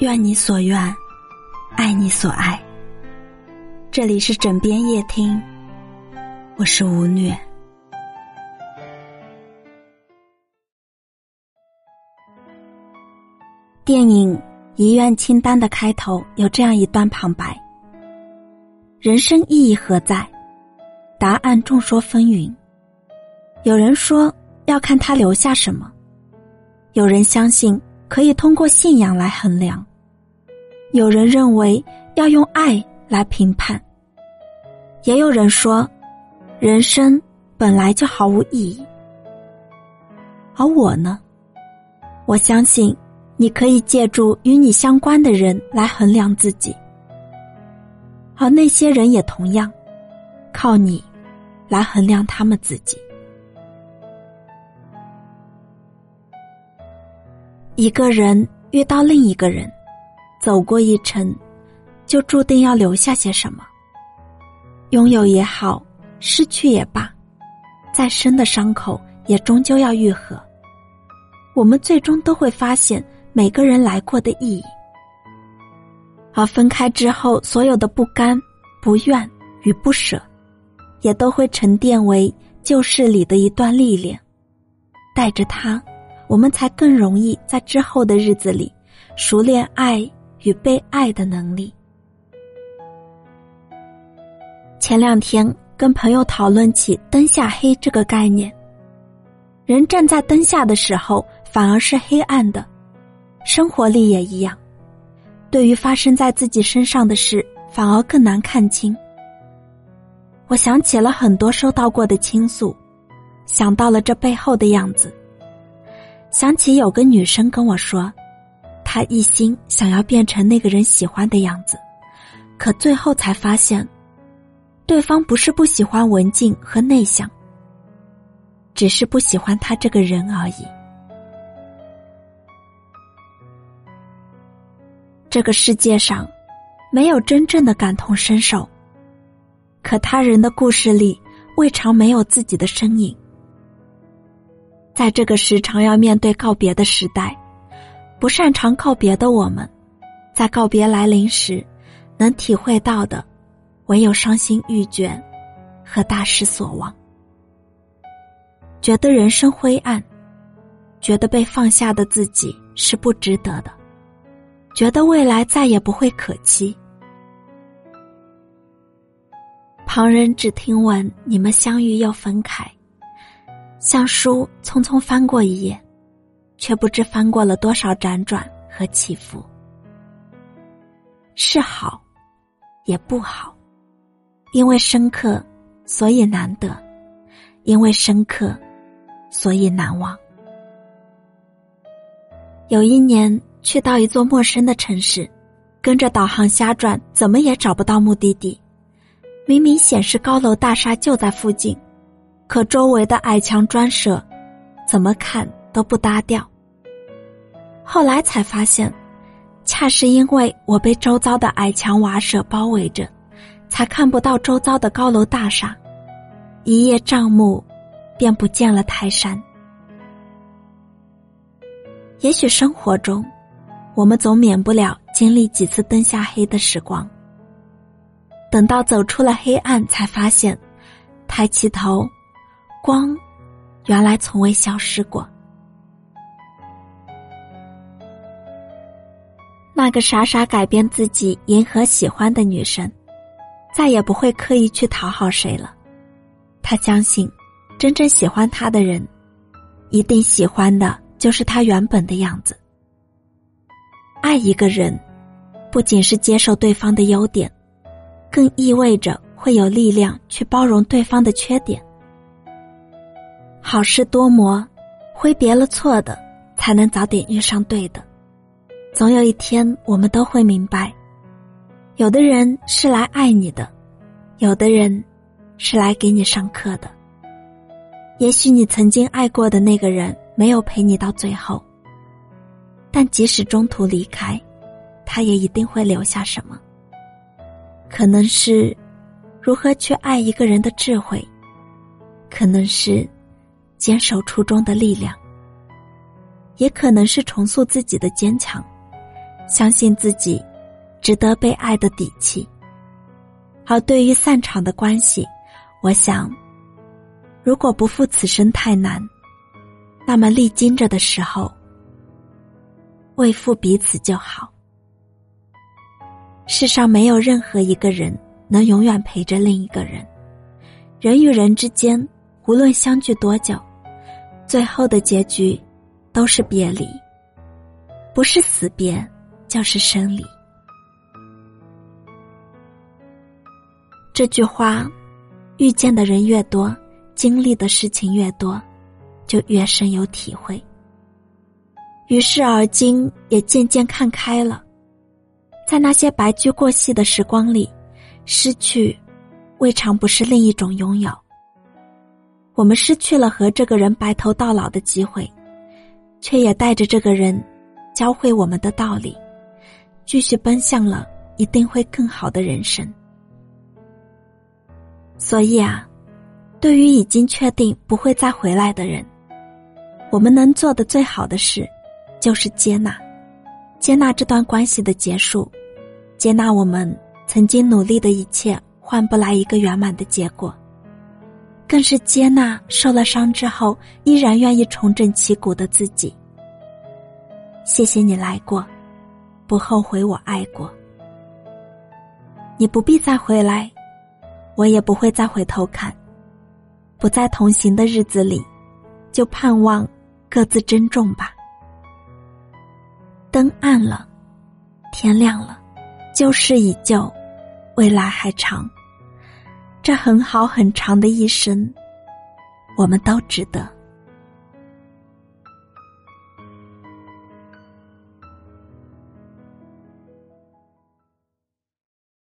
愿你所愿，爱你所爱。这里是枕边夜听，我是吴虐。电影《遗愿清单》的开头有这样一段旁白：人生意义何在？答案众说纷纭。有人说要看他留下什么，有人相信可以通过信仰来衡量，有人认为要用爱来评判，也有人说人生本来就毫无意义。而我呢，我相信。你可以借助与你相关的人来衡量自己，而那些人也同样靠你来衡量他们自己。一个人遇到另一个人，走过一程，就注定要留下些什么。拥有也好，失去也罢，再深的伤口也终究要愈合。我们最终都会发现。每个人来过的意义，而分开之后，所有的不甘、不愿与不舍，也都会沉淀为旧事里的一段历练。带着它，我们才更容易在之后的日子里，熟练爱与被爱的能力。前两天跟朋友讨论起“灯下黑”这个概念，人站在灯下的时候，反而是黑暗的。生活里也一样，对于发生在自己身上的事，反而更难看清。我想起了很多收到过的倾诉，想到了这背后的样子。想起有个女生跟我说，他一心想要变成那个人喜欢的样子，可最后才发现，对方不是不喜欢文静和内向，只是不喜欢他这个人而已。这个世界上，没有真正的感同身受。可他人的故事里，未尝没有自己的身影。在这个时常要面对告别的时代，不擅长告别的我们，在告别来临时，能体会到的，唯有伤心欲绝和大失所望。觉得人生灰暗，觉得被放下的自己是不值得的。觉得未来再也不会可期，旁人只听闻你们相遇又分开，像书匆匆翻过一页，却不知翻过了多少辗转和起伏。是好，也不好，因为深刻，所以难得；因为深刻，所以难忘。有一年。去到一座陌生的城市，跟着导航瞎转，怎么也找不到目的地。明明显示高楼大厦就在附近，可周围的矮墙砖舍，怎么看都不搭调。后来才发现，恰是因为我被周遭的矮墙瓦舍包围着，才看不到周遭的高楼大厦，一叶障目，便不见了泰山。也许生活中。我们总免不了经历几次灯下黑的时光。等到走出了黑暗，才发现，抬起头，光，原来从未消失过。那个傻傻改变自己迎合喜欢的女生，再也不会刻意去讨好谁了。她相信，真正喜欢她的人，一定喜欢的就是她原本的样子。爱一个人，不仅是接受对方的优点，更意味着会有力量去包容对方的缺点。好事多磨，挥别了错的，才能早点遇上对的。总有一天，我们都会明白，有的人是来爱你的，有的人是来给你上课的。也许你曾经爱过的那个人，没有陪你到最后。但即使中途离开，他也一定会留下什么。可能是如何去爱一个人的智慧，可能是坚守初衷的力量，也可能是重塑自己的坚强，相信自己值得被爱的底气。而对于散场的关系，我想，如果不负此生太难，那么历经着的时候，为负彼此就好。世上没有任何一个人能永远陪着另一个人，人与人之间，无论相聚多久，最后的结局都是别离，不是死别，就是生理。这句话，遇见的人越多，经历的事情越多，就越深有体会。于是而今也渐渐看开了，在那些白驹过隙的时光里，失去，未尝不是另一种拥有。我们失去了和这个人白头到老的机会，却也带着这个人，教会我们的道理，继续奔向了一定会更好的人生。所以啊，对于已经确定不会再回来的人，我们能做的最好的事，就是接纳，接纳这段关系的结束，接纳我们曾经努力的一切换不来一个圆满的结果，更是接纳受了伤之后依然愿意重整旗鼓的自己。谢谢你来过，不后悔我爱过，你不必再回来。我也不会再回头看，不再同行的日子里，就盼望各自珍重吧。灯暗了，天亮了，旧事已旧，未来还长。这很好很长的一生，我们都值得。